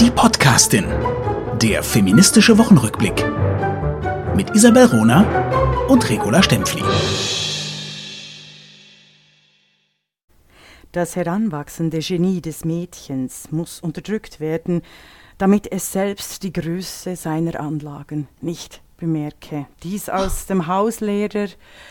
Die Podcastin. Der feministische Wochenrückblick. Mit Isabel Rona und Regula Stempfli. Das heranwachsende Genie des Mädchens muss unterdrückt werden, damit es selbst die Größe seiner Anlagen nicht bemerke. Dies aus dem Hauslehrer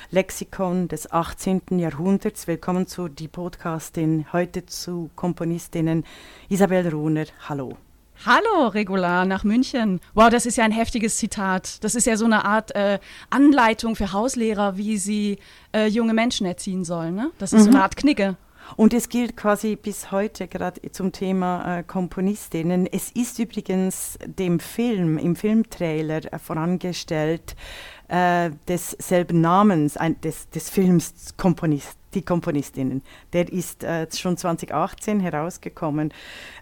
Lexikon des 18. Jahrhunderts. Willkommen zu die Podcastin, heute zu Komponistinnen Isabel Runer. Hallo. Hallo, Regular nach München. Wow, das ist ja ein heftiges Zitat. Das ist ja so eine Art äh, Anleitung für Hauslehrer, wie sie äh, junge Menschen erziehen sollen. Ne? Das ist mhm. so eine Art Knigge. Und es gilt quasi bis heute gerade zum Thema äh, Komponistinnen. Es ist übrigens dem Film, im Filmtrailer äh, vorangestellt, äh, desselben Namens, ein, des, des Films Komponist, die Komponistinnen. Der ist äh, schon 2018 herausgekommen.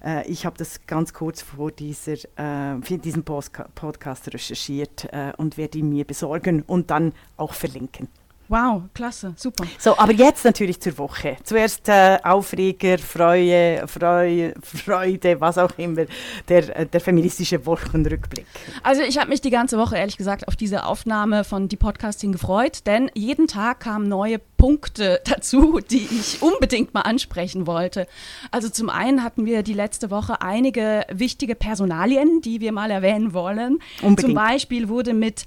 Äh, ich habe das ganz kurz vor dieser, äh, für diesen Postka Podcast recherchiert äh, und werde ihn mir besorgen und dann auch verlinken. Wow, klasse, super. So, aber jetzt natürlich zur Woche. Zuerst äh, Aufreger, Freude, Freude, Freude, was auch immer, der, äh, der feministische Wochenrückblick. Also ich habe mich die ganze Woche ehrlich gesagt auf diese Aufnahme von die Podcasting gefreut, denn jeden Tag kamen neue Punkte dazu, die ich unbedingt mal ansprechen wollte. Also zum einen hatten wir die letzte Woche einige wichtige Personalien, die wir mal erwähnen wollen. Unbedingt. Zum Beispiel wurde mit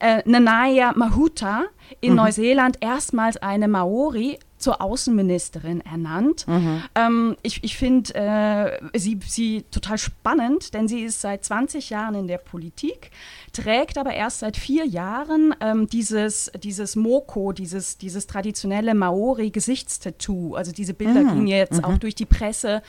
äh, Nanaya Mahuta in mhm. Neuseeland erstmals eine Maori zur Außenministerin ernannt. Mhm. Ähm, ich ich finde äh, sie, sie total spannend, denn sie ist seit 20 Jahren in der Politik, trägt aber erst seit vier Jahren ähm, dieses, dieses Moko, dieses, dieses traditionelle Maori-Gesichtstattoo. Also diese Bilder mhm. gingen jetzt mhm. auch durch die Presse.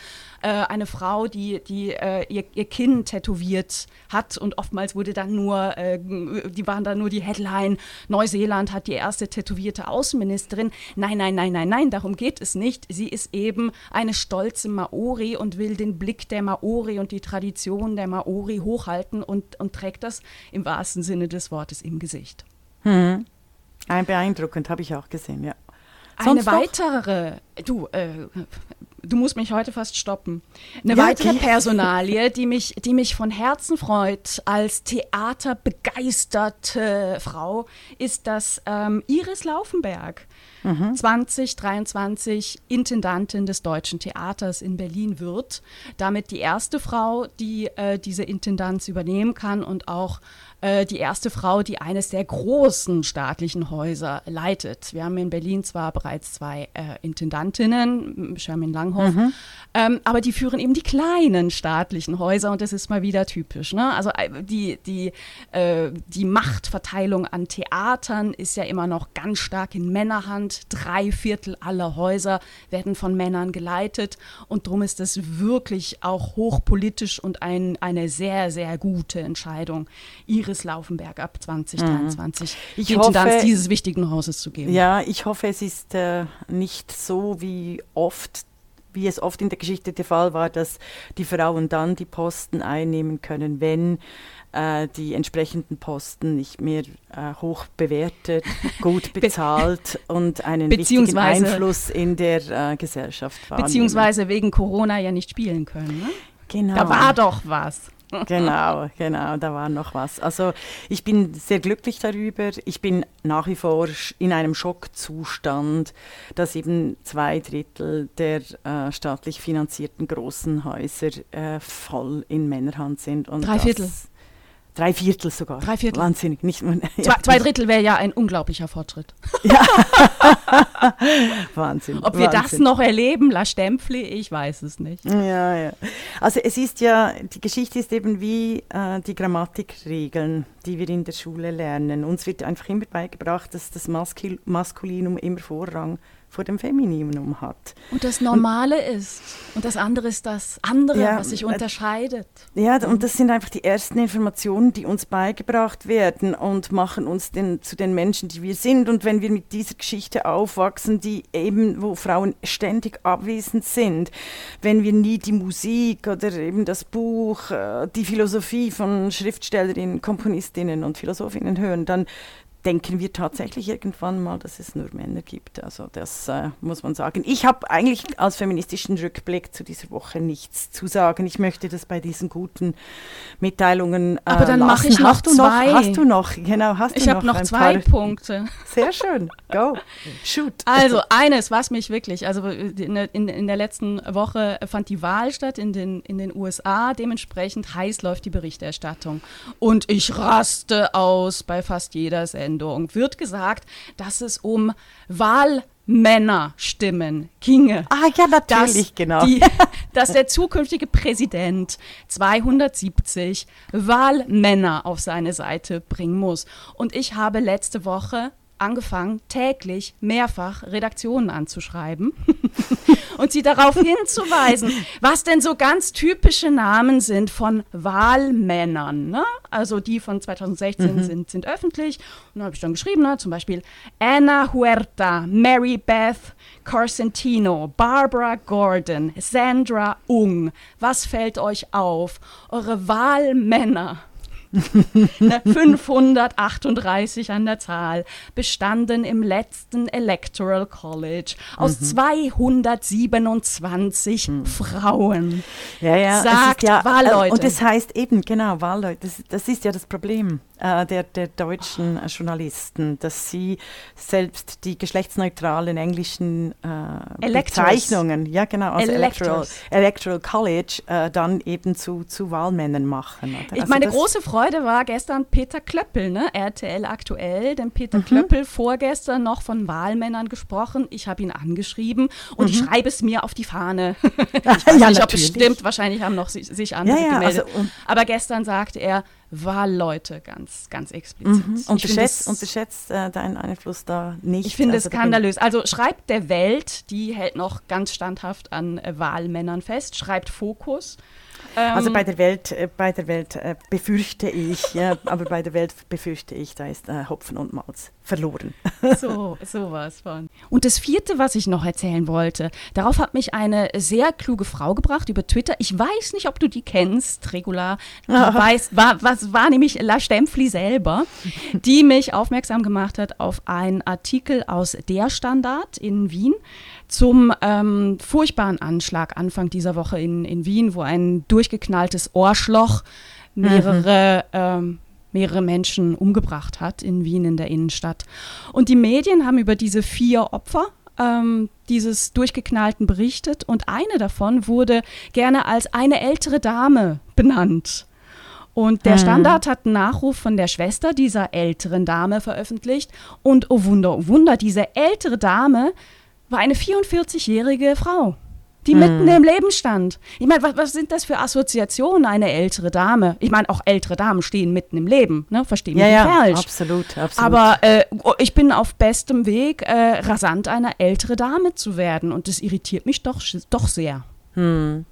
Äh, eine Frau, die, die äh, ihr, ihr Kinn tätowiert hat und oftmals wurde dann nur, äh, die waren dann nur die Headline, Neuseeland hat die erste tätowierte Außenministerin. Nein, nein, nein, nein, nein, darum geht es nicht. Sie ist eben eine stolze Maori und will den Blick der Maori und die Tradition der Maori hochhalten und, und trägt das im wahrsten Sinne des Wortes im Gesicht. Hm. Ein beeindruckend, habe ich auch gesehen, ja. Sonst Eine weitere, du, äh, du musst mich heute fast stoppen. Eine ja, weitere okay. Personalie, die mich, die mich von Herzen freut als theaterbegeisterte Frau, ist das ähm, Iris Laufenberg. Mhm. 2023 Intendantin des Deutschen Theaters in Berlin wird. Damit die erste Frau, die äh, diese Intendanz übernehmen kann und auch äh, die erste Frau, die eines der großen staatlichen Häuser leitet. Wir haben in Berlin zwar bereits zwei äh, Intendantinnen, Shermin Langhoff, mhm. ähm, aber die führen eben die kleinen staatlichen Häuser und das ist mal wieder typisch. Ne? Also äh, die, die, äh, die Machtverteilung an Theatern ist ja immer noch ganz stark in Männerhand. Drei Viertel aller Häuser werden von Männern geleitet und darum ist es wirklich auch hochpolitisch und ein, eine sehr, sehr gute Entscheidung ihres Iris Laufenberg ab 2023 mhm. ich Intendanz hoffe, dieses wichtigen Hauses zu geben. Ja, ich hoffe, es ist äh, nicht so wie oft wie es oft in der Geschichte der Fall war, dass die Frauen dann die Posten einnehmen können, wenn äh, die entsprechenden Posten nicht mehr äh, hoch bewertet, gut bezahlt und einen wichtigen Einfluss in der äh, Gesellschaft wahrnehmen. Beziehungsweise wegen Corona ja nicht spielen können. Ne? Genau. Da war doch was. Genau, genau, da war noch was. Also ich bin sehr glücklich darüber. Ich bin nach wie vor in einem Schockzustand, dass eben zwei Drittel der äh, staatlich finanzierten großen Häuser äh, voll in Männerhand sind. Und Drei Viertel. Das, Drei Viertel sogar. Drei Viertel. Wahnsinnig. Nicht, ja. zwei, zwei, Drittel wäre ja ein unglaublicher Fortschritt. Ja. Wahnsinn. Ob wir Wahnsinn. das noch erleben, La Stempfli, ich weiß es nicht. Ja, ja. Also es ist ja, die Geschichte ist eben wie äh, die Grammatikregeln, die wir in der Schule lernen. Uns wird einfach immer beigebracht, dass das Maskul Maskulinum immer Vorrang hat vor dem Femininum hat. Und das Normale und, ist. Und das andere ist das andere, ja, was sich äh, unterscheidet. Ja, und das sind einfach die ersten Informationen, die uns beigebracht werden und machen uns den, zu den Menschen, die wir sind. Und wenn wir mit dieser Geschichte aufwachsen, die eben, wo Frauen ständig abwesend sind, wenn wir nie die Musik oder eben das Buch, äh, die Philosophie von Schriftstellerinnen, Komponistinnen und Philosophinnen hören, dann denken wir tatsächlich irgendwann mal, dass es nur Männer gibt. Also das äh, muss man sagen. Ich habe eigentlich als feministischen Rückblick zu dieser Woche nichts zu sagen. Ich möchte das bei diesen guten Mitteilungen. Äh, Aber dann mache ich noch hast zwei. Noch, hast du noch? Genau, hast ich du noch. Ich habe noch zwei Punkte. Sehr schön. Go. Shoot. Also eines, was mich wirklich, also in, in, in der letzten Woche fand die Wahl statt in den, in den USA. Dementsprechend heiß läuft die Berichterstattung. Und ich raste aus bei fast jeder Sendung. Sendung wird gesagt, dass es um Wahlmännerstimmen ginge. Ah ja, natürlich, dass genau. Die, dass der zukünftige Präsident 270 Wahlmänner auf seine Seite bringen muss. Und ich habe letzte Woche angefangen, täglich mehrfach Redaktionen anzuschreiben und sie darauf hinzuweisen, was denn so ganz typische Namen sind von Wahlmännern. Ne? Also die von 2016 mhm. sind, sind öffentlich. Und da habe ich dann geschrieben, ne? zum Beispiel Anna Huerta, Mary Beth Corsentino, Barbara Gordon, Sandra Ung. Was fällt euch auf? Eure Wahlmänner 538 an der Zahl, bestanden im letzten Electoral College aus mhm. 227 mhm. Frauen. Ja, ja, sagt ja, äh, Wahlleute. Und das heißt eben, genau, Wahlleute, das, das ist ja das Problem äh, der, der deutschen äh, Journalisten, dass sie selbst die geschlechtsneutralen englischen äh, Bezeichnungen, ja genau, also Electoral, Electoral College, äh, dann eben zu, zu Wahlmännern machen. Oder? Ich also meine große Freude war gestern Peter Klöppel, ne? RTL aktuell, denn Peter mhm. Klöppel vorgestern noch von Wahlmännern gesprochen. Ich habe ihn angeschrieben und mhm. ich schreibe es mir auf die Fahne. ich weiß ja, nicht, ob es stimmt, wahrscheinlich haben noch sich andere ja, ja, gemeldet. Also, Aber gestern sagte er, Wahlleute ganz, ganz explizit. Mhm. Unterschätzt, unterschätzt äh, deinen Einfluss da nicht. Ich finde also, es skandalös. Also schreibt der Welt, die hält noch ganz standhaft an äh, Wahlmännern fest, schreibt Fokus. Also bei ähm, der Welt, äh, bei der Welt äh, befürchte ich, ja, aber bei der Welt befürchte ich, da ist äh, Hopfen und Malz verloren. So, sowas von. Und das vierte, was ich noch erzählen wollte, darauf hat mich eine sehr kluge Frau gebracht über Twitter. Ich weiß nicht, ob du die kennst, Regula. Du weißt, war, was war nämlich La Stempfli selber, die mich aufmerksam gemacht hat auf einen Artikel aus Der Standard in Wien zum ähm, furchtbaren Anschlag Anfang dieser Woche in, in Wien, wo ein durchgeknalltes Ohrschloch mehrere mhm. ähm, mehrere Menschen umgebracht hat in Wien in der Innenstadt. Und die Medien haben über diese vier Opfer ähm, dieses durchgeknallten berichtet und eine davon wurde gerne als eine ältere Dame benannt. Und der hm. Standard hat einen Nachruf von der Schwester dieser älteren Dame veröffentlicht. Und oh Wunder, oh Wunder, diese ältere Dame war eine 44-jährige Frau die hm. mitten im Leben stand. Ich meine, was, was, sind das für Assoziationen, eine ältere Dame? Ich meine, auch ältere Damen stehen mitten im Leben, ne? Verstehen ja, mich ja, falsch. Absolut, absolut. Aber äh, ich bin auf bestem Weg, äh, rasant eine ältere Dame zu werden. Und das irritiert mich doch, doch sehr. Hm.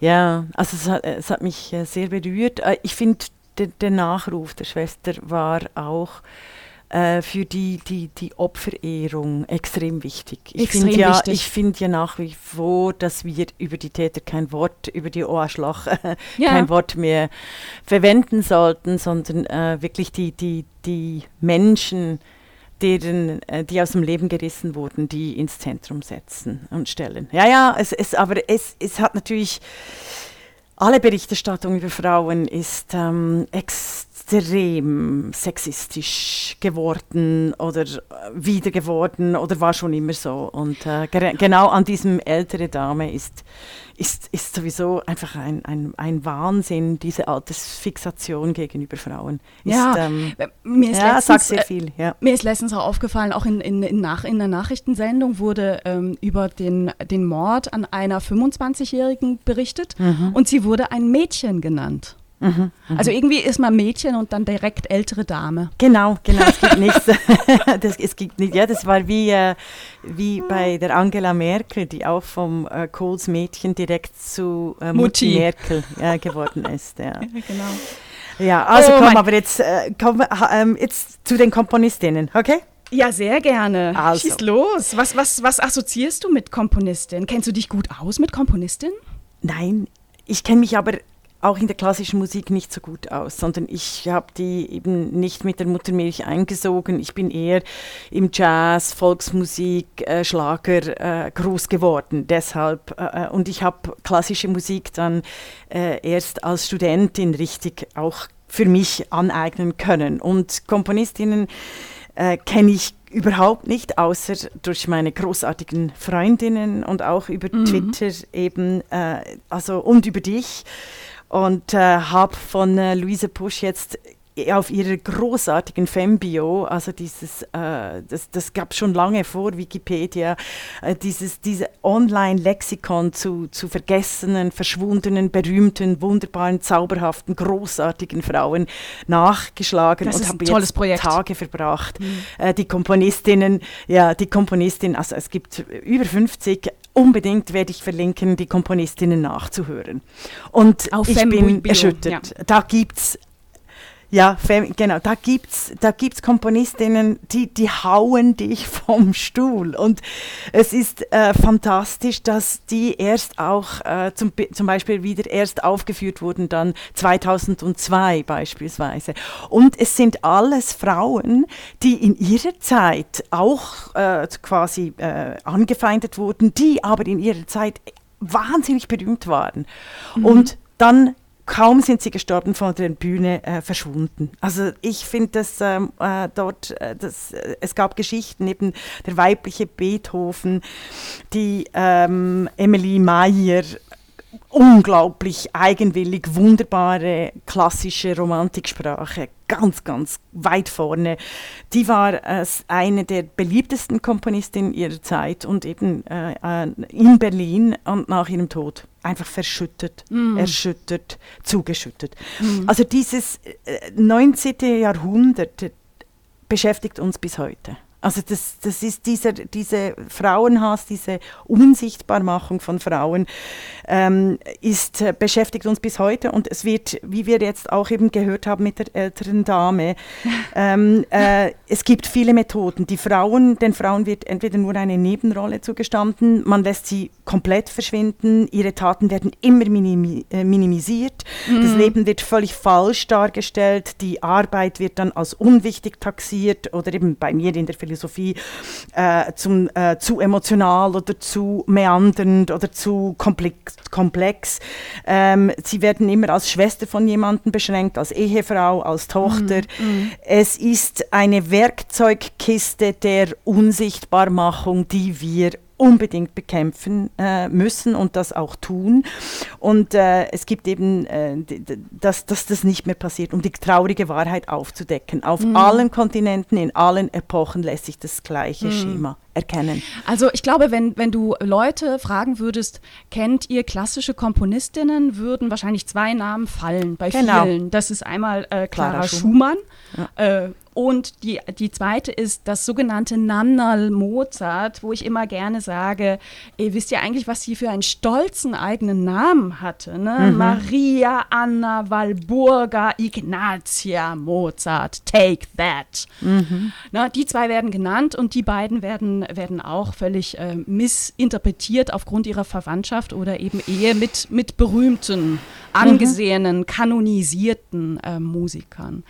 Ja, also es hat, es hat mich äh, sehr berührt. Äh, ich finde, der Nachruf der Schwester war auch äh, für die, die, die Opferehrung extrem wichtig. Ich finde ja, find ja nach wie vor, dass wir über die Täter kein Wort, über die Ohrschlag ja. kein Wort mehr verwenden sollten, sondern äh, wirklich die, die, die Menschen, deren, äh, die aus dem Leben gerissen wurden, die ins Zentrum setzen und stellen. Ja, ja, es, es, aber es, es hat natürlich alle Berichterstattung über Frauen ist ähm, extrem sexistisch geworden oder äh, wieder geworden oder war schon immer so. Und äh, genau an diesem ältere Dame ist ist, ist sowieso einfach ein, ein, ein Wahnsinn, diese Altersfixation gegenüber Frauen. Ist, ja, ähm, äh, mir ist ja, letztens, sagt sehr viel. Ja. Äh, mir ist letztens auch aufgefallen, auch in, in, in, nach, in der Nachrichtensendung wurde ähm, über den, den Mord an einer 25-Jährigen berichtet mhm. und sie wurde ein Mädchen genannt. Mhm, also irgendwie ist man Mädchen und dann direkt ältere Dame. Genau, genau, es gibt nichts. das, es gibt nicht, ja, das war wie, äh, wie bei der Angela Merkel, die auch vom äh, Kohls Mädchen direkt zu äh, Mutti. Mutti Merkel ja, geworden ist. Ja. genau. Ja, also oh, komm, aber jetzt, äh, komm, ähm, jetzt zu den Komponistinnen, okay? Ja, sehr gerne. Also. Schieß los. Was, was, was assoziierst du mit Komponistin? Kennst du dich gut aus mit Komponistin? Nein, ich kenne mich aber auch in der klassischen Musik nicht so gut aus, sondern ich habe die eben nicht mit der Muttermilch eingesogen. Ich bin eher im Jazz, Volksmusik, äh, Schlager äh, groß geworden. Deshalb äh, und ich habe klassische Musik dann äh, erst als Studentin richtig auch für mich aneignen können. Und Komponistinnen äh, kenne ich überhaupt nicht, außer durch meine großartigen Freundinnen und auch über mhm. Twitter eben, äh, also und über dich. Und äh, habe von äh, Luise Pusch jetzt auf ihrer großartigen Fembio, also dieses, äh, das, das gab schon lange vor Wikipedia, äh, dieses diese Online-Lexikon zu, zu vergessenen, verschwundenen, berühmten, wunderbaren, zauberhaften, großartigen Frauen nachgeschlagen das und habe jetzt Projekt. Tage verbracht. Mhm. Äh, die Komponistinnen, ja, die Komponistin, also es gibt über 50 unbedingt werde ich verlinken, die Komponistinnen nachzuhören. Und Auf ich bin erschüttert. Ja. Da gibt es ja, genau. Da gibt's, da gibt's Komponistinnen, die, die hauen dich vom Stuhl. Und es ist äh, fantastisch, dass die erst auch äh, zum, zum Beispiel wieder erst aufgeführt wurden, dann 2002 beispielsweise. Und es sind alles Frauen, die in ihrer Zeit auch äh, quasi äh, angefeindet wurden, die aber in ihrer Zeit wahnsinnig berühmt waren. Mhm. Und dann kaum sind sie gestorben von der Bühne äh, verschwunden. Also ich finde, dass ähm, äh, dort, äh, das, äh, es gab Geschichten, eben der weibliche Beethoven, die ähm, Emily Meyer, unglaublich eigenwillig, wunderbare klassische Romantiksprache, ganz, ganz weit vorne. Die war äh, eine der beliebtesten Komponistinnen ihrer Zeit und eben äh, äh, in Berlin und nach ihrem Tod einfach verschüttet, mm. erschüttert, zugeschüttet. Mm. Also dieses 19. Äh, Jahrhundert beschäftigt uns bis heute. Also das, das ist dieser, diese Frauenhass, diese Unsichtbarmachung von Frauen ähm, ist, äh, beschäftigt uns bis heute und es wird, wie wir jetzt auch eben gehört haben mit der älteren Dame, ähm, äh, es gibt viele Methoden. Die Frauen, den Frauen wird entweder nur eine Nebenrolle zugestanden, man lässt sie komplett verschwinden, ihre Taten werden immer minimi äh, minimisiert, mhm. das Leben wird völlig falsch dargestellt, die Arbeit wird dann als unwichtig taxiert oder eben bei mir in der Philosophie äh, zum, äh, zu emotional oder zu meandernd oder zu komplex. komplex. Ähm, sie werden immer als Schwester von jemandem beschränkt, als Ehefrau, als Tochter. Mm, mm. Es ist eine Werkzeugkiste der Unsichtbarmachung, die wir unbedingt bekämpfen äh, müssen und das auch tun. Und äh, es gibt eben, äh, dass, dass das nicht mehr passiert, um die traurige Wahrheit aufzudecken. Auf mhm. allen Kontinenten, in allen Epochen lässt sich das gleiche mhm. Schema erkennen. Also ich glaube, wenn, wenn du Leute fragen würdest, kennt ihr klassische Komponistinnen, würden wahrscheinlich zwei Namen fallen bei genau. vielen. Das ist einmal äh, Clara, Clara, Schumann, Schumann ja. äh, und die, die zweite ist das sogenannte Nannal Mozart, wo ich immer gerne sage, ihr wisst ja eigentlich, was sie für einen stolzen eigenen Namen hatte. Ne? Mhm. Maria Anna Walburga Ignatia Mozart, take that. Mhm. Na, die zwei werden genannt und die beiden werden, werden auch völlig äh, missinterpretiert aufgrund ihrer Verwandtschaft oder eben Ehe mit, mit berühmten, angesehenen, mhm. kanonisierten äh, Musikern.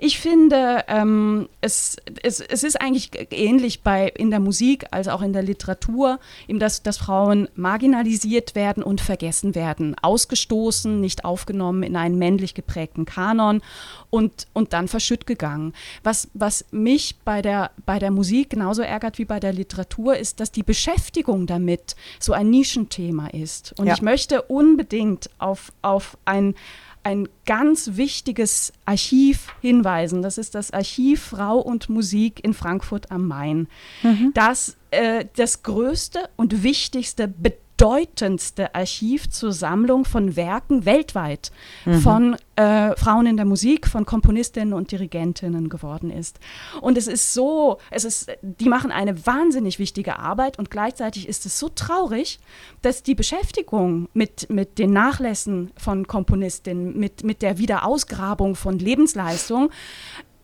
Ich finde, ähm, es, es, es ist eigentlich ähnlich bei, in der Musik als auch in der Literatur, eben dass, dass Frauen marginalisiert werden und vergessen werden, ausgestoßen, nicht aufgenommen in einen männlich geprägten Kanon und, und dann verschütt gegangen. Was, was mich bei der, bei der Musik genauso ärgert wie bei der Literatur, ist, dass die Beschäftigung damit so ein Nischenthema ist. Und ja. ich möchte unbedingt auf, auf ein ein ganz wichtiges Archiv hinweisen. Das ist das Archiv Frau und Musik in Frankfurt am Main. Mhm. Das äh, das größte und wichtigste Bedürfnis bedeutendste Archiv zur Sammlung von Werken weltweit mhm. von äh, Frauen in der Musik, von Komponistinnen und Dirigentinnen geworden ist. Und es ist so, es ist, die machen eine wahnsinnig wichtige Arbeit und gleichzeitig ist es so traurig, dass die Beschäftigung mit, mit den Nachlässen von Komponistinnen, mit, mit der Wiederausgrabung von Lebensleistung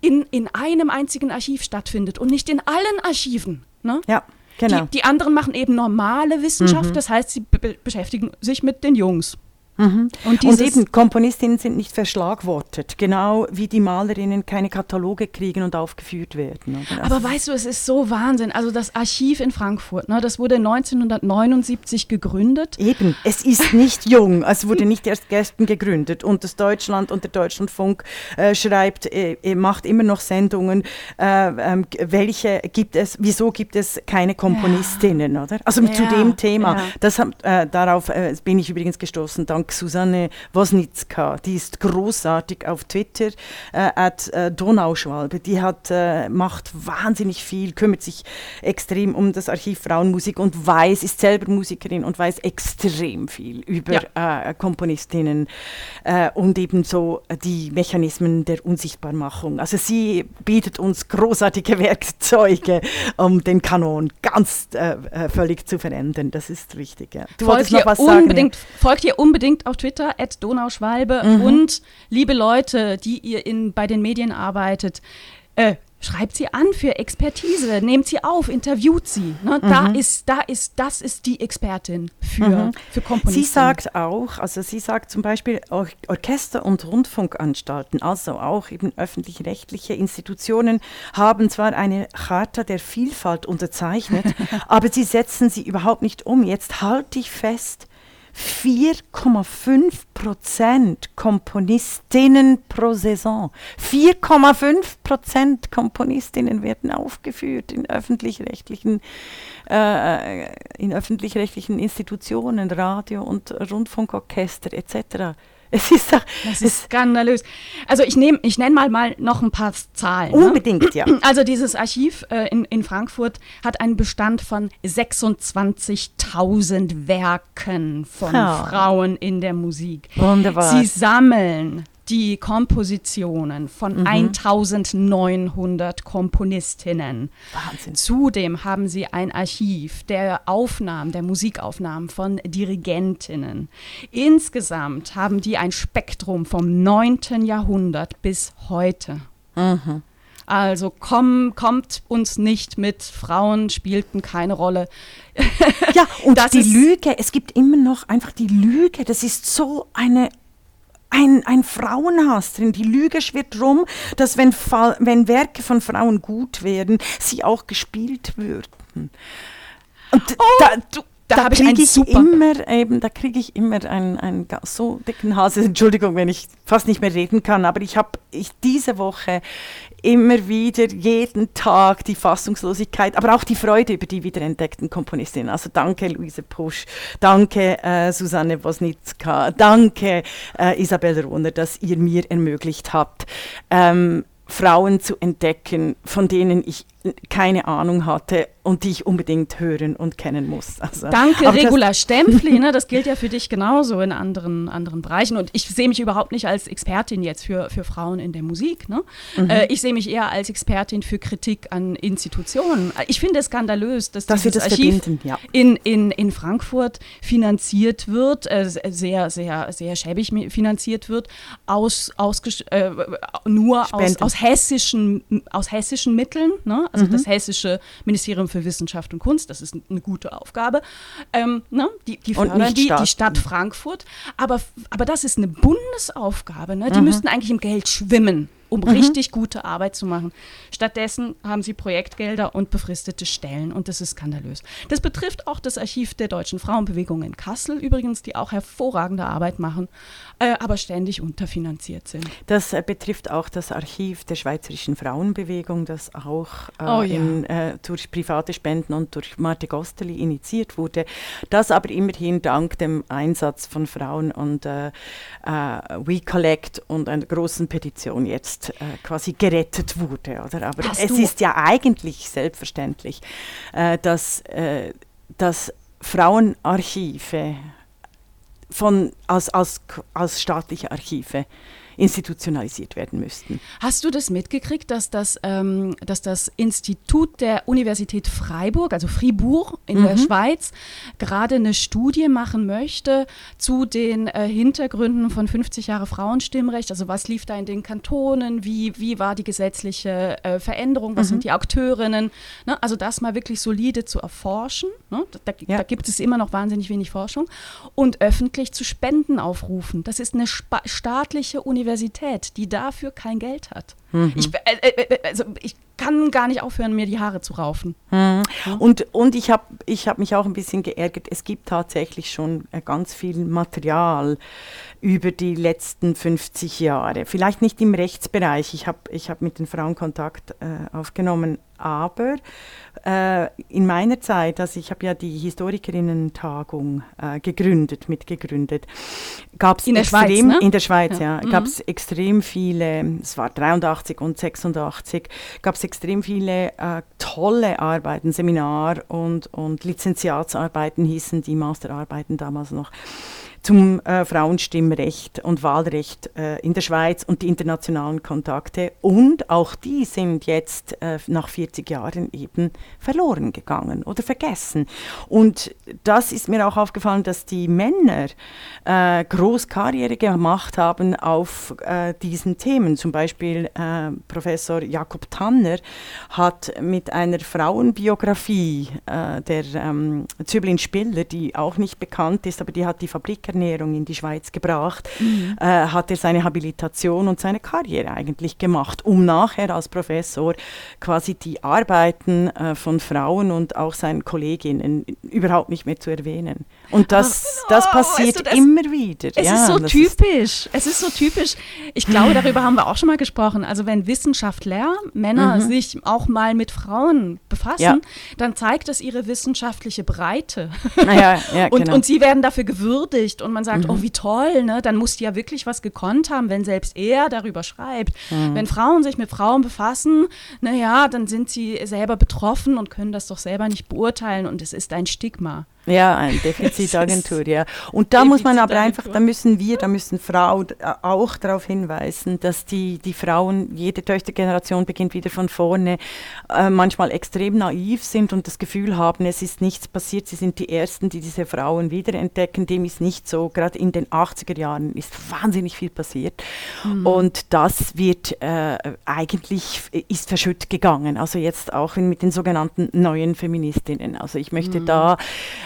in, in einem einzigen Archiv stattfindet und nicht in allen Archiven. Ne? Ja. Genau. Die, die anderen machen eben normale Wissenschaft, mhm. das heißt, sie be beschäftigen sich mit den Jungs. Mhm. Und, und, eben, Komponistinnen sind nicht verschlagwortet, genau wie die Malerinnen keine Kataloge kriegen und aufgeführt werden. Aber weißt du, es ist so Wahnsinn. Also das Archiv in Frankfurt, ne, das wurde 1979 gegründet. Eben, es ist nicht jung, es wurde nicht erst gestern gegründet. Und das Deutschland und der Deutschlandfunk äh, schreibt, äh, äh macht immer noch Sendungen, äh, ähm, welche gibt es, wieso gibt es keine Komponistinnen, ja. oder? Also ja, zu dem Thema, ja. das, äh, darauf äh, bin ich übrigens gestoßen, dank Susanne Wosnitzka. Die ist großartig auf Twitter, äh, at äh, Donauschwalbe. Die hat, äh, macht wahnsinnig viel, kümmert sich extrem um das Archiv Frauenmusik und weiß, ist selber Musikerin und weiß extrem viel über ja. äh, Komponistinnen äh, und eben so die Mechanismen der Unsichtbarmachung. Also sie bietet uns großartige Werkzeuge, um den Kanon ganz äh, äh völlig zu verändern. Das ist richtig. Ja. Du folgt noch was unbedingt, sagen. Folgt ihr unbedingt unbedingt auf Twitter, at Donauschwalbe. Mhm. Und liebe Leute, die ihr in, bei den Medien arbeitet, äh, schreibt sie an für Expertise, nehmt sie auf, interviewt sie. Ne? Mhm. Da ist, da ist, das ist die Expertin für, mhm. für Komponisten. Sie sagt auch, also sie sagt zum Beispiel Or Orchester- und Rundfunkanstalten, also auch eben öffentlich-rechtliche Institutionen, haben zwar eine Charta der Vielfalt unterzeichnet, aber sie setzen sie überhaupt nicht um. Jetzt halte ich fest, 4,5 Prozent Komponistinnen pro Saison. 4,5 Prozent Komponistinnen werden aufgeführt in öffentlich-rechtlichen äh, in öffentlich-rechtlichen Institutionen, Radio- und Rundfunkorchester etc. Es ist doch, das ist skandalös. Also ich nehme, ich nenne mal, mal noch ein paar Zahlen. Ne? Unbedingt, ne? ja. Also dieses Archiv äh, in, in Frankfurt hat einen Bestand von 26.000 Werken von ja. Frauen in der Musik. Wunderbar. Sie sammeln die Kompositionen von mhm. 1900 Komponistinnen. Wahnsinn. Zudem haben sie ein Archiv der Aufnahmen, der Musikaufnahmen von Dirigentinnen. Insgesamt haben die ein Spektrum vom 9. Jahrhundert bis heute. Mhm. Also komm, kommt uns nicht mit, Frauen spielten keine Rolle. ja, und das die Lüge, es gibt immer noch einfach die Lüge, das ist so eine ein, ein Frauenhass drin. Die Lüge schwirrt rum, dass wenn, wenn Werke von Frauen gut werden, sie auch gespielt würden. Und oh, da, du, da, da kriege ich, ich immer eben, da kriege ich immer einen, einen so dicken Hase. Entschuldigung, wenn ich fast nicht mehr reden kann, aber ich habe ich diese Woche immer wieder, jeden Tag die Fassungslosigkeit, aber auch die Freude über die wiederentdeckten Komponistinnen. Also danke Luise Pusch, danke äh, Susanne Wosnitzka, danke äh, Isabel Rohner, dass ihr mir ermöglicht habt, ähm, Frauen zu entdecken, von denen ich keine Ahnung hatte und die ich unbedingt hören und kennen muss. Also, Danke, Regula Stempfli. Ne, das gilt ja für dich genauso in anderen, anderen Bereichen. Und ich sehe mich überhaupt nicht als Expertin jetzt für, für Frauen in der Musik. Ne? Mhm. Äh, ich sehe mich eher als Expertin für Kritik an Institutionen. Ich finde es skandalös, dass, dass dieses das Archiv ja. in, in, in Frankfurt finanziert wird, äh, sehr, sehr, sehr schäbig finanziert wird, aus, aus, äh, nur aus, aus, hessischen, aus hessischen Mitteln. Ne? Also mhm. das hessische Ministerium für Wissenschaft und Kunst, das ist eine gute Aufgabe. Ähm, ne? Die, die fördern die, Stadt. die Stadt Frankfurt. Aber, aber das ist eine Bundesaufgabe. Ne? Die mhm. müssten eigentlich im Geld schwimmen um mhm. richtig gute Arbeit zu machen. Stattdessen haben sie Projektgelder und befristete Stellen und das ist skandalös. Das betrifft auch das Archiv der deutschen Frauenbewegung in Kassel übrigens, die auch hervorragende Arbeit machen, äh, aber ständig unterfinanziert sind. Das äh, betrifft auch das Archiv der Schweizerischen Frauenbewegung, das auch äh, oh, ja. in, äh, durch private Spenden und durch Marte Gosteli initiiert wurde. Das aber immerhin dank dem Einsatz von Frauen und äh, äh, We Collect und einer großen Petition jetzt äh, quasi gerettet wurde. Oder? Aber Hast es ist ja eigentlich selbstverständlich, äh, dass, äh, dass Frauenarchive von, als, als, als staatliche Archive institutionalisiert werden müssten. Hast du das mitgekriegt, dass das, ähm, dass das Institut der Universität Freiburg, also Fribourg in mhm. der Schweiz, gerade eine Studie machen möchte zu den äh, Hintergründen von 50 Jahre Frauenstimmrecht? Also was lief da in den Kantonen? Wie, wie war die gesetzliche äh, Veränderung? Was mhm. sind die Akteurinnen? Ne? Also das mal wirklich solide zu erforschen. Ne? Da, ja. da, gibt es immer noch wahnsinnig wenig Forschung. Und öffentlich zu Spenden aufrufen. Das ist eine staatliche Universität. Universität, die dafür kein Geld hat. Mhm. Ich, äh, äh, äh, also ich kann gar nicht aufhören, mir die Haare zu raufen. Mhm. Und, und ich habe ich hab mich auch ein bisschen geärgert. Es gibt tatsächlich schon äh, ganz viel Material über die letzten 50 Jahre. Vielleicht nicht im Rechtsbereich. Ich habe ich hab mit den Frauen Kontakt äh, aufgenommen, aber äh, in meiner Zeit, also ich habe ja die Historikerinnen-Tagung äh, gegründet, mitgegründet, gab es in der Schweiz, ne? in der Schweiz, ja, ja mhm. gab es extrem viele, es war 83 und 86, gab es extrem viele äh, tolle Arbeiten, Seminar- und, und Lizenziatsarbeiten hießen die Masterarbeiten damals noch zum äh, Frauenstimmrecht und Wahlrecht äh, in der Schweiz und die internationalen Kontakte. Und auch die sind jetzt äh, nach 40 Jahren eben verloren gegangen oder vergessen. Und das ist mir auch aufgefallen, dass die Männer äh, Großkarriere gemacht haben auf äh, diesen Themen. Zum Beispiel äh, Professor Jakob Tanner hat mit einer Frauenbiografie der ähm, Züblin Spiller, die auch nicht bekannt ist, aber die hat die Fabrik Ernährung in die Schweiz gebracht, mhm. äh, hat er seine Habilitation und seine Karriere eigentlich gemacht, um nachher als Professor quasi die Arbeiten äh, von Frauen und auch seinen Kolleginnen überhaupt nicht mehr zu erwähnen. Und das, Ach, das passiert weißt du, das, immer wieder. Es ja, ist so typisch. Ist es ist so typisch. Ich glaube, darüber haben wir auch schon mal gesprochen. Also wenn Wissenschaftler, Männer, mhm. sich auch mal mit Frauen befassen, ja. dann zeigt das ihre wissenschaftliche Breite. Ja, und, genau. und sie werden dafür gewürdigt und man sagt, oh, mhm. oh, wie toll, ne? dann muss die ja wirklich was gekonnt haben, wenn selbst er darüber schreibt. Mhm. Wenn Frauen sich mit Frauen befassen, naja, dann sind sie selber betroffen und können das doch selber nicht beurteilen und es ist ein Stigma. Ja, eine Defizitagentur, ja. Und da muss man aber einfach, da müssen wir, da müssen Frauen auch darauf hinweisen, dass die, die Frauen, jede Töchtergeneration beginnt wieder von vorne, äh, manchmal extrem naiv sind und das Gefühl haben, es ist nichts passiert, sie sind die Ersten, die diese Frauen wiederentdecken. Dem ist nicht so. Gerade in den 80er Jahren ist wahnsinnig viel passiert. Mhm. Und das wird äh, eigentlich, ist verschütt gegangen. Also jetzt auch mit den sogenannten neuen Feministinnen. Also ich möchte mhm. da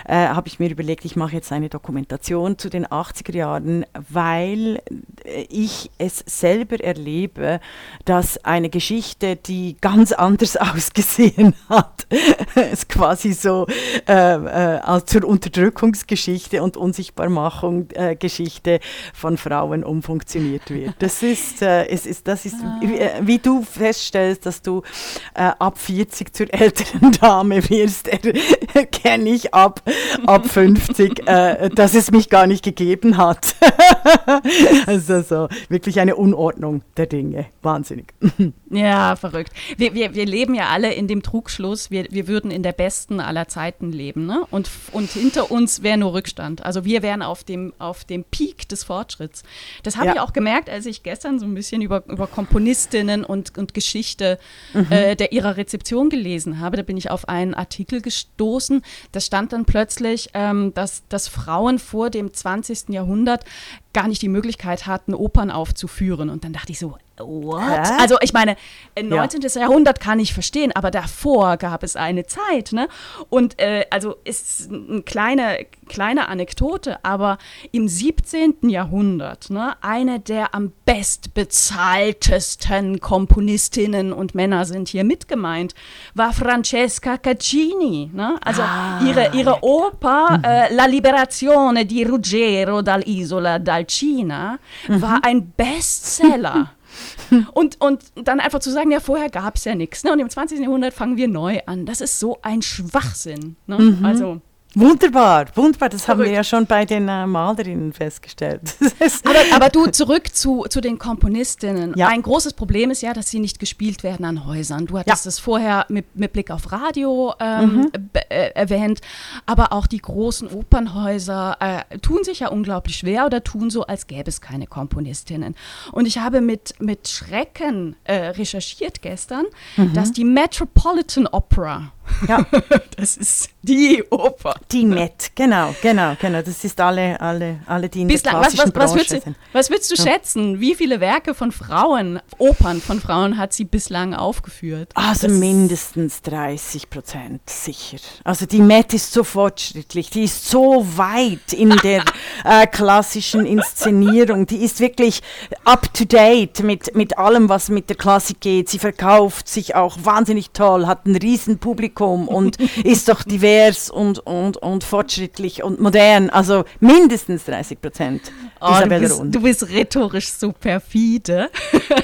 äh, habe ich mir überlegt, ich mache jetzt eine Dokumentation zu den 80er Jahren, weil äh, ich es selber erlebe, dass eine Geschichte, die ganz anders ausgesehen hat, es quasi so äh, äh, als zur Unterdrückungsgeschichte und Unsichtbarmachung äh, Geschichte von Frauen umfunktioniert wird. Das ist, äh, es ist, das ist wie, wie, du feststellst, dass du ab 40 zur älteren Dame wirst, erkenne ich ab ab 50, äh, dass es mich gar nicht gegeben hat. also so, wirklich eine Unordnung der Dinge. Wahnsinnig. ja, verrückt. Wir, wir, wir leben ja alle in dem Trugschluss, wir, wir würden in der besten aller Zeiten leben. Ne? Und, und hinter uns wäre nur Rückstand. Also wir wären auf dem, auf dem Peak des Fortschritts. Das habe ja. ich auch gemerkt, als ich gestern so ein bisschen über, über Komponistinnen und, und Geschichte mhm. äh, der ihrer Rezeption gelesen habe. Da bin ich auf einen Artikel gestoßen. Da stand dann plötzlich, plötzlich, ähm, dass, dass Frauen vor dem 20. Jahrhundert gar nicht die Möglichkeit hatten, Opern aufzuführen. Und dann dachte ich so, what? Hä? Also ich meine, 19. Ja. Jahrhundert kann ich verstehen, aber davor gab es eine Zeit. Ne? Und äh, also ist eine kleine, kleine Anekdote, aber im 17. Jahrhundert, ne, eine der am bestbezahltesten Komponistinnen und Männer sind hier mitgemeint, war Francesca Caccini. Ne? Also ah. ihre, ihre Oper mhm. äh, La Liberazione di Ruggero dall'Isola d'Alcina mhm. war ein Bestseller. Und, und dann einfach zu sagen, ja, vorher gab es ja nichts. Ne? Und im 20. Jahrhundert fangen wir neu an. Das ist so ein Schwachsinn. Ne? Mhm. Also Wunderbar, wunderbar. Das Verrückt. haben wir ja schon bei den äh, Malerinnen festgestellt. aber, aber, du, zurück zu, zu den Komponistinnen. Ja. Ein großes Problem ist ja, dass sie nicht gespielt werden an Häusern. Du hattest es vorher mit, mit, Blick auf Radio ähm, mhm. äh, erwähnt, aber auch die großen Opernhäuser äh, tun sich ja unglaublich schwer oder tun so, als gäbe es keine Komponistinnen. Und ich habe mit, mit Schrecken äh, recherchiert gestern, mhm. dass die Metropolitan Opera ja. Das ist die Oper. Die Met, genau, genau, genau. Das ist alle, alle, alle die in Bislang, der klassischen was, was, was würdest, sind. Was würdest du ja. schätzen? Wie viele Werke von Frauen, Opern von Frauen hat sie bislang aufgeführt? Also das mindestens 30 Prozent, sicher. Also die Met ist so fortschrittlich, die ist so weit in der äh, klassischen Inszenierung, die ist wirklich up to date mit, mit allem, was mit der Klassik geht. Sie verkauft sich auch wahnsinnig toll, hat ein riesen Publikum Publikum und ist doch divers und, und, und fortschrittlich und modern. Also mindestens 30 Prozent. Oh, du, bist, du bist rhetorisch so perfide.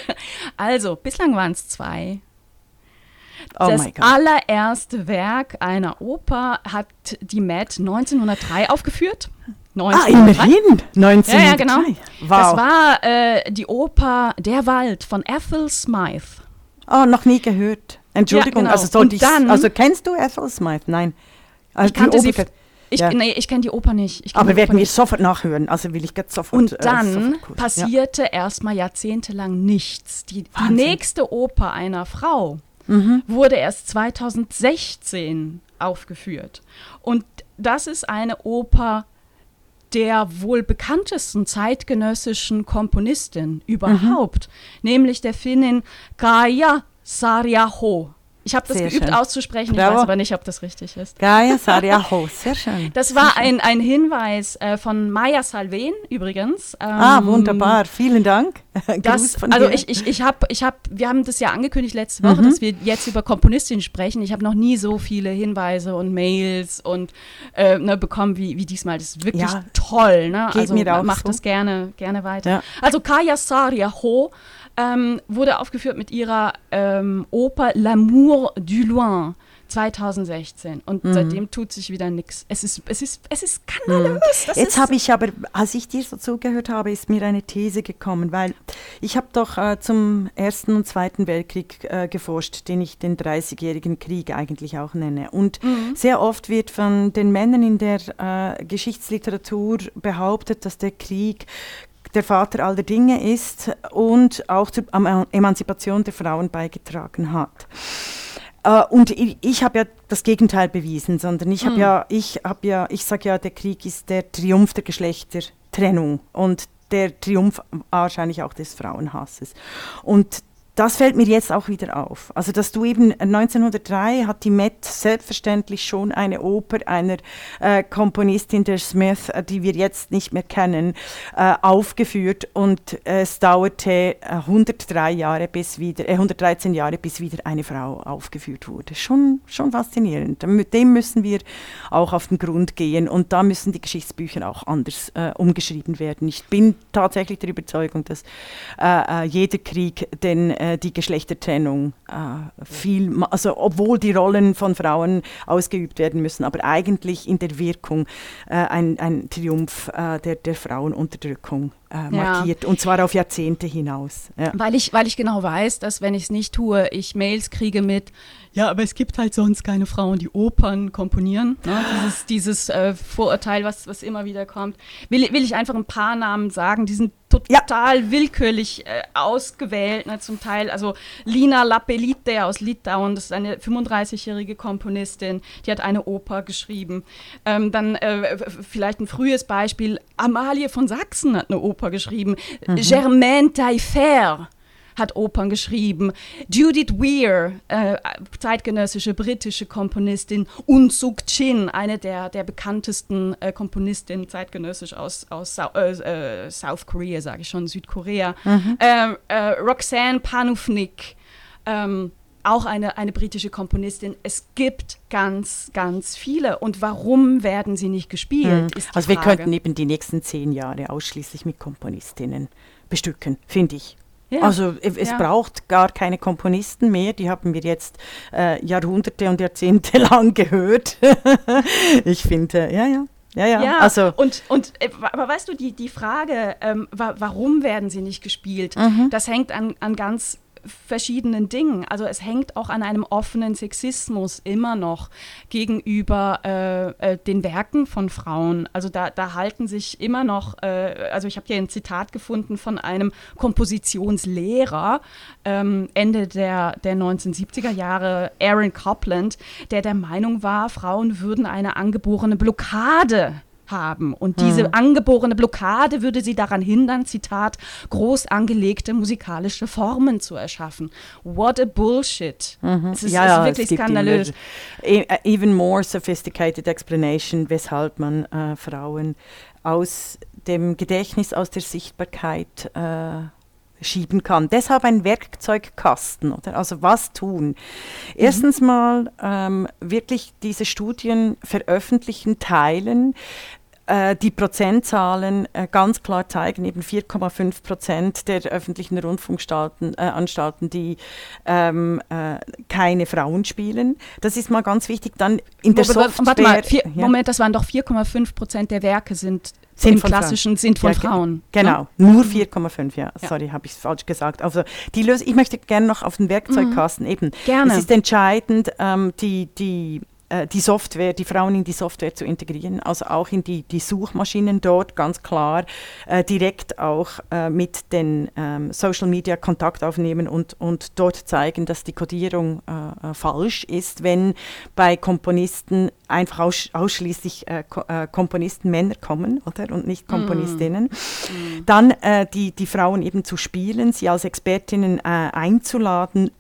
also, bislang waren es zwei. Oh das allererste Werk einer Oper hat die Met 1903 aufgeführt. 1903. Ah, immerhin! 1903. Ja, ja, genau. Wow. Das war äh, die Oper Der Wald von Ethel Smythe. Oh, noch nie gehört. Entschuldigung, ja, genau. also sollte ich, also kennst du Ethel Smythe? Nein. Also ich kannte sie, ich, ja. nee, ich kenne die Oper nicht. Aber werden wir sofort nachhören. Also will ich jetzt sofort. Und äh, dann äh, sofort passierte ja. erstmal jahrzehntelang nichts. Die, die, nächste Oper einer Frau mhm. wurde erst 2016 aufgeführt. Und das ist eine Oper der wohl bekanntesten zeitgenössischen Komponistin überhaupt, mhm. nämlich der Finnin Kaya Saryaho. Ich habe das sehr geübt schön. auszusprechen, Bravo. ich weiß aber nicht, ob das richtig ist. Gaia Saryaho, sehr schön. Das war ein, ein Hinweis äh, von Maya Salven übrigens. Ähm, ah, wunderbar, vielen Dank. Das, also ich, ich, ich habe, ich hab, wir haben das ja angekündigt letzte Woche, mhm. dass wir jetzt über Komponistinnen sprechen. Ich habe noch nie so viele Hinweise und Mails und äh, ne, bekommen wie, wie diesmal. Das ist wirklich ja, toll. Ne? Also macht so. das gerne, gerne weiter. Ja. Also Kaya Saryaho ähm, wurde aufgeführt mit ihrer ähm, Oper L'amour du loin. 2016 und mhm. seitdem tut sich wieder nichts. Es ist, es ist, es ist skandalös. Mhm. Jetzt habe ich aber, als ich dir so zugehört habe, ist mir eine These gekommen, weil ich habe doch äh, zum Ersten und Zweiten Weltkrieg äh, geforscht, den ich den 30-jährigen Krieg eigentlich auch nenne. Und mhm. sehr oft wird von den Männern in der äh, Geschichtsliteratur behauptet, dass der Krieg der Vater aller Dinge ist und auch zur Emanzipation der Frauen beigetragen hat. Uh, und ich, ich habe ja das Gegenteil bewiesen, sondern ich habe mhm. ja, ich habe ja, ich sage ja, der Krieg ist der Triumph der Geschlechtertrennung und der Triumph wahrscheinlich auch des Frauenhasses. Und das fällt mir jetzt auch wieder auf. Also, dass du eben 1903 hat die Met selbstverständlich schon eine Oper einer äh, Komponistin der Smith, äh, die wir jetzt nicht mehr kennen, äh, aufgeführt und äh, es dauerte 103 äh, Jahre bis wieder, 113 äh, Jahre bis wieder eine Frau aufgeführt wurde. Schon, schon faszinierend. Mit dem müssen wir auch auf den Grund gehen und da müssen die Geschichtsbücher auch anders umgeschrieben werden. Ich bin tatsächlich der Überzeugung, dass jeder Krieg den äh, die Geschlechtertrennung äh, viel, also obwohl die Rollen von Frauen ausgeübt werden müssen, aber eigentlich in der Wirkung äh, ein, ein Triumph äh, der, der Frauenunterdrückung äh, markiert ja. und zwar auf Jahrzehnte hinaus. Ja. Weil, ich, weil ich genau weiß, dass wenn ich es nicht tue, ich Mails kriege mit, ja, aber es gibt halt sonst keine Frauen, die Opern komponieren. Ne? Dieses, dieses äh, Vorurteil, was, was immer wieder kommt. Will, will ich einfach ein paar Namen sagen, die sind total ja. willkürlich äh, ausgewählt, ne, zum Teil. Also Lina Lapelite aus Litauen, das ist eine 35-jährige Komponistin, die hat eine Oper geschrieben. Ähm, dann äh, vielleicht ein frühes Beispiel, Amalie von Sachsen hat eine Oper geschrieben. Mhm. Germaine Taillefer hat Opern geschrieben. Judith Weir, äh, zeitgenössische britische Komponistin, und Suk Chin, eine der, der bekanntesten äh, Komponistinnen zeitgenössisch aus, aus äh, äh, South Korea, sage ich schon, Südkorea. Mhm. Ähm, äh, Roxanne Panufnik. Ähm, auch eine, eine britische Komponistin. Es gibt ganz, ganz viele. Und warum werden sie nicht gespielt? Mhm. also wir könnten eben die nächsten zehn Jahre ausschließlich mit Komponistinnen bestücken, finde ich. Ja. Also es ja. braucht gar keine Komponisten mehr, die haben wir jetzt äh, Jahrhunderte und Jahrzehnte lang gehört. ich finde, ja, ja. Ja, ja, ja, also. Und, und, äh, aber weißt du, die, die Frage, ähm, wa warum werden sie nicht gespielt, mhm. das hängt an, an ganz verschiedenen Dingen. Also es hängt auch an einem offenen Sexismus immer noch gegenüber äh, äh, den Werken von Frauen. Also da, da halten sich immer noch, äh, also ich habe hier ein Zitat gefunden von einem Kompositionslehrer ähm, Ende der, der 1970er Jahre, Aaron Copland, der der Meinung war, Frauen würden eine angeborene Blockade haben. Und diese hm. angeborene Blockade würde sie daran hindern, Zitat, groß angelegte musikalische Formen zu erschaffen. What a bullshit. Mhm. Es ist, ja, ist wirklich skandalös. E, äh, even more sophisticated explanation, weshalb man äh, Frauen aus dem Gedächtnis, aus der Sichtbarkeit äh, schieben kann. Deshalb ein Werkzeugkasten, oder? Also was tun? Mhm. Erstens mal ähm, wirklich diese Studien veröffentlichen, teilen, äh, die Prozentzahlen äh, ganz klar zeigen, eben 4,5 Prozent der öffentlichen Rundfunkanstalten, äh, die ähm, äh, keine Frauen spielen. Das ist mal ganz wichtig. Dann in der Software... Warte mal, vier, ja. Moment, das waren doch 4,5 Prozent der Werke sind sind von klassischen Frauen. sind von ja, Frauen. Genau, ne? nur 4,5, ja. ja. Sorry, habe ich es falsch gesagt. Also die Lösung, ich möchte gerne noch auf den Werkzeugkasten mhm. eben. Gerne. Es ist entscheidend, ähm, die, die äh, die Software, die Frauen in die Software zu integrieren, also auch in die, die Suchmaschinen dort ganz klar äh, direkt auch äh, mit den ähm, Social Media Kontakt aufnehmen und, und dort zeigen, dass die Codierung äh, äh, falsch ist, wenn bei Komponisten einfach aus, ausschließlich Ko Komponisten Männer kommen oder und nicht Komponistinnen. Mm. Dann die, die Frauen eben zu spielen, sie als Expertinnen einzuladen,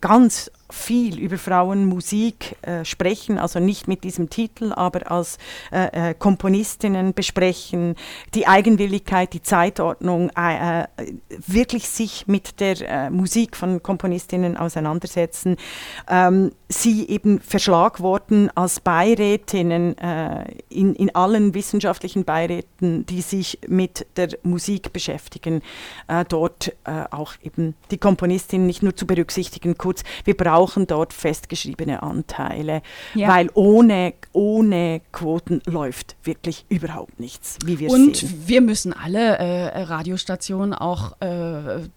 ganz viel über Frauenmusik äh, sprechen, also nicht mit diesem Titel, aber als äh, äh, Komponistinnen besprechen, die Eigenwilligkeit, die Zeitordnung, äh, äh, wirklich sich mit der äh, Musik von Komponistinnen auseinandersetzen, ähm, sie eben verschlagworten als Beirätinnen in, in allen wissenschaftlichen Beiräten, die sich mit der Musik beschäftigen, dort auch eben die Komponistinnen nicht nur zu berücksichtigen, kurz, wir brauchen brauchen dort festgeschriebene Anteile, ja. weil ohne, ohne Quoten läuft wirklich überhaupt nichts, wie wir Und sehen. Und wir müssen alle äh, Radiostationen auch, äh,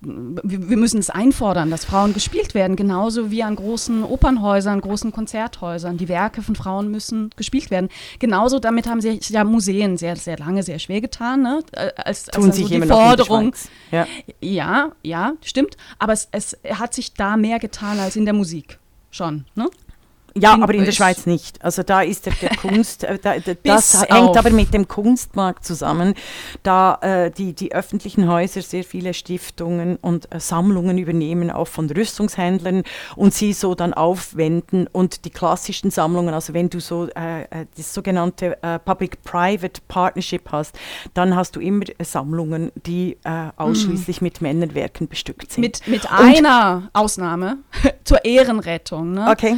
wir, wir, müssen es einfordern, dass Frauen gespielt werden, genauso wie an großen Opernhäusern, großen Konzerthäusern. Die Werke von Frauen müssen gespielt werden. Genauso damit haben sich ja Museen sehr, sehr lange sehr schwer getan, ne? Äh, als, Tun als sich also die Forderung. Ja. ja, ja, stimmt. Aber es, es hat sich da mehr getan als in der Musik. Musik schon, ne? Ja, aber in der Schweiz nicht. Also da ist der, der Kunst, äh, da, das hängt auf. aber mit dem Kunstmarkt zusammen, da äh, die, die öffentlichen Häuser sehr viele Stiftungen und äh, Sammlungen übernehmen, auch von Rüstungshändlern und sie so dann aufwenden und die klassischen Sammlungen, also wenn du so äh, äh das sogenannte äh, Public-Private Partnership hast, dann hast du immer Sammlungen, die ausschließlich mhm. mit Männerwerken bestückt sind. Mit, mit einer Ausnahme zur Ehrenrettung. Ne? Okay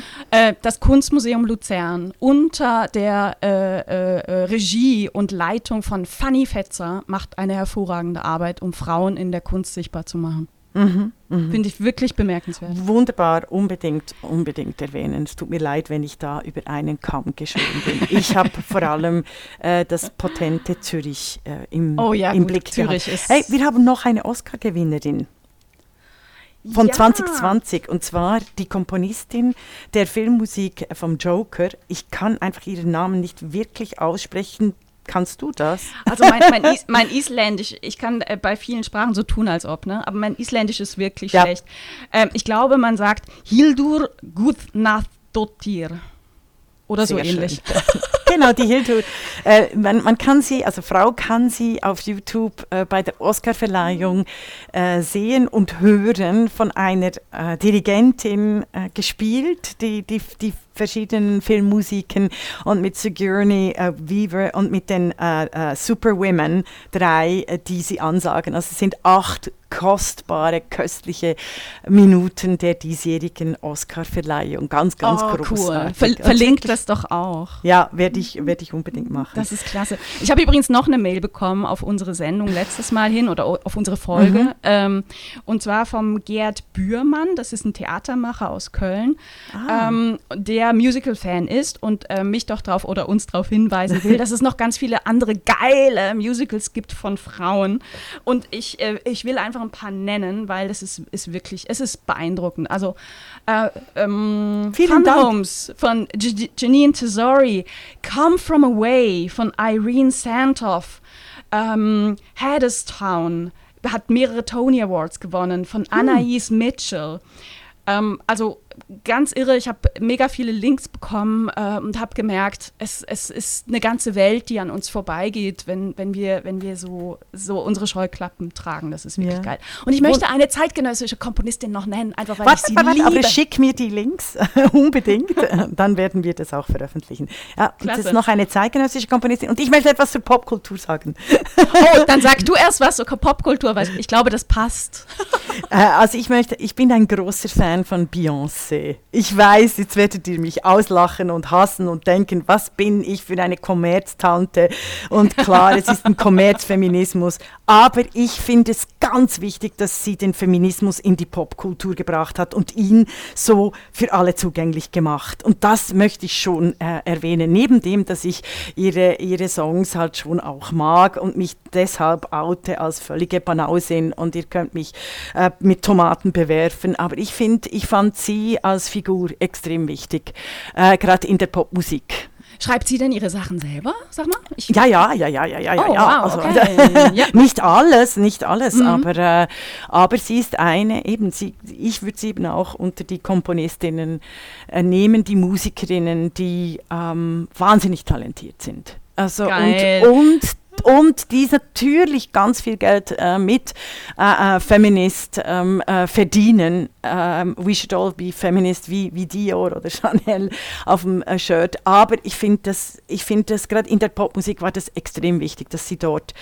das Kunstmuseum Luzern unter der äh, äh, äh, Regie und Leitung von Fanny Fetzer macht eine hervorragende Arbeit, um Frauen in der Kunst sichtbar zu machen. Mhm, mh. Finde ich wirklich bemerkenswert. Wunderbar, unbedingt, unbedingt erwähnen. Es tut mir leid, wenn ich da über einen Kamm geschoben bin. Ich habe vor allem äh, das potente Zürich äh, im, oh ja, im gut, Blick Zürich gehabt. Ist hey, wir haben noch eine Oscar-Gewinnerin von ja. 2020 und zwar die Komponistin der Filmmusik vom Joker. Ich kann einfach ihren Namen nicht wirklich aussprechen. Kannst du das? Also mein, mein, Is, mein Isländisch, ich kann äh, bei vielen Sprachen so tun, als ob, ne? aber mein Isländisch ist wirklich ja. schlecht. Ähm, ich glaube, man sagt Hildur Gudnadottir oder Sehr so ähnlich. genau, die Hildur. Äh, man, man, kann sie, also Frau kann sie auf YouTube äh, bei der Oscarverleihung äh, sehen und hören von einer äh, Dirigentin äh, gespielt, die, die, die verschiedenen Filmmusiken und mit Sigourney äh, Weaver und mit den Superwomen drei, die sie ansagen. Also es sind acht kostbare, köstliche Minuten der diesjährigen Oscar-Verleihung. Ganz, ganz oh, großartig. Cool. Ver verlinkt das doch auch. Ja, werde ich, werd ich unbedingt machen. Das ist klasse. Ich habe übrigens noch eine Mail bekommen auf unsere Sendung letztes Mal hin oder auf unsere Folge. Mhm. Ähm, und zwar vom Gerd Bührmann, das ist ein Theatermacher aus Köln, ah. ähm, der Musical-Fan ist und äh, mich doch drauf oder uns darauf hinweisen will, dass es noch ganz viele andere geile Musicals gibt von Frauen. Und ich, äh, ich will einfach ein paar nennen, weil das ist, ist wirklich, es ist beeindruckend. Also äh, ähm, Vielen Dank. Homes von J Janine Tesori, Come From Away von Irene Santoff, ähm, Hadestown hat mehrere Tony Awards gewonnen von hm. Anais Mitchell. Ähm, also ganz irre. Ich habe mega viele Links bekommen äh, und habe gemerkt, es, es ist eine ganze Welt, die an uns vorbeigeht, wenn, wenn wir, wenn wir so, so unsere Scheuklappen tragen. Das ist wirklich ja. geil. Und ich möchte eine zeitgenössische Komponistin noch nennen, einfach weil warte, ich sie warte, liebe. Aber schick mir die Links unbedingt, dann werden wir das auch veröffentlichen. Ja, und das ist noch eine zeitgenössische Komponistin und ich möchte etwas zur Popkultur sagen. oh, dann sag du erst was zur Popkultur, weil ich glaube, das passt. äh, also ich möchte, ich bin ein großer Fan von Beyoncé. Beyoncé. Ich weiß, jetzt werdet ihr mich auslachen und hassen und denken, was bin ich für eine Kommerztante? Und klar, es ist ein Kommerzfeminismus. Aber ich finde es ganz wichtig, dass sie den Feminismus in die Popkultur gebracht hat und ihn so für alle zugänglich gemacht. Und das möchte ich schon äh, erwähnen. Neben dem, dass ich ihre, ihre Songs halt schon auch mag und mich deshalb oute als völlige Banausin und ihr könnt mich äh, mit Tomaten bewerfen. Aber ich finde, ich fand sie als Figur extrem wichtig, äh, gerade in der Popmusik. Schreibt sie denn ihre Sachen selber, sag mal? Ich ja, ja, ja, ja, ja, ja, oh, ja. Wow, also, okay. ja. nicht alles, nicht alles, mhm. aber, äh, aber sie ist eine, eben, sie, ich würde sie eben auch unter die Komponistinnen äh, nehmen, die Musikerinnen, die ähm, wahnsinnig talentiert sind. Also Geil. und, und und die natürlich ganz viel Geld äh, mit äh, äh, Feminist ähm, äh, verdienen. Ähm, we should all be feminist wie, wie Dior oder Chanel auf dem äh, Shirt. Aber ich finde das, ich finde das gerade in der Popmusik war das extrem wichtig, dass sie dort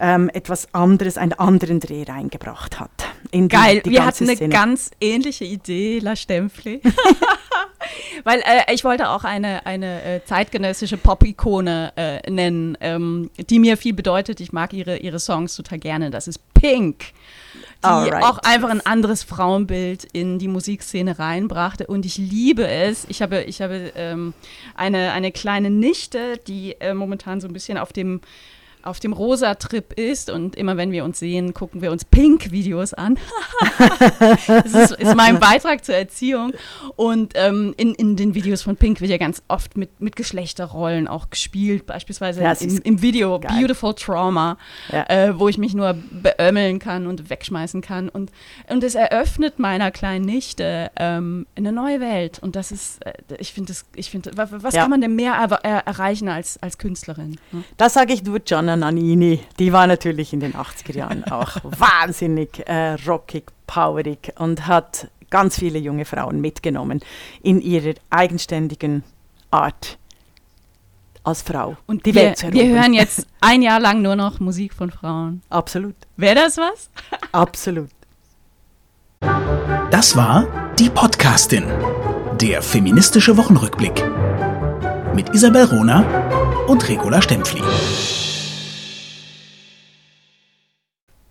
ähm, etwas anderes, einen anderen Dreh reingebracht hat. Geil, die, die wir hatten eine Szene. ganz ähnliche Idee, La Stempfli. Weil äh, ich wollte auch eine, eine äh, zeitgenössische Pop-Ikone äh, nennen, ähm, die mir viel bedeutet. Ich mag ihre, ihre Songs total gerne. Das ist Pink, die Alright. auch einfach ein anderes Frauenbild in die Musikszene reinbrachte. Und ich liebe es. Ich habe, ich habe ähm, eine, eine kleine Nichte, die äh, momentan so ein bisschen auf dem auf dem Rosa-Trip ist und immer wenn wir uns sehen, gucken wir uns Pink-Videos an. das ist, ist, mein Beitrag zur Erziehung. Und ähm, in, in den Videos von Pink wird ja ganz oft mit, mit Geschlechterrollen auch gespielt, beispielsweise im, im, Video geil. Beautiful Trauma, ja. äh, wo ich mich nur beömmeln kann und wegschmeißen kann. Und, und es eröffnet meiner kleinen Nichte ähm, eine neue Welt. Und das ist, äh, ich finde, ich was ja. kann man denn mehr er erreichen als, als Künstlerin? Ne? Das sage ich nur, John Nannini, die war natürlich in den 80er Jahren auch wahnsinnig äh, rockig, powerig und hat ganz viele junge Frauen mitgenommen in ihrer eigenständigen Art als Frau. Und die wir, Welt zu wir hören jetzt ein Jahr lang nur noch Musik von Frauen. Absolut. Wäre das was? Absolut. Das war die Podcastin, der feministische Wochenrückblick mit Isabel Rona und Regula Stempfli.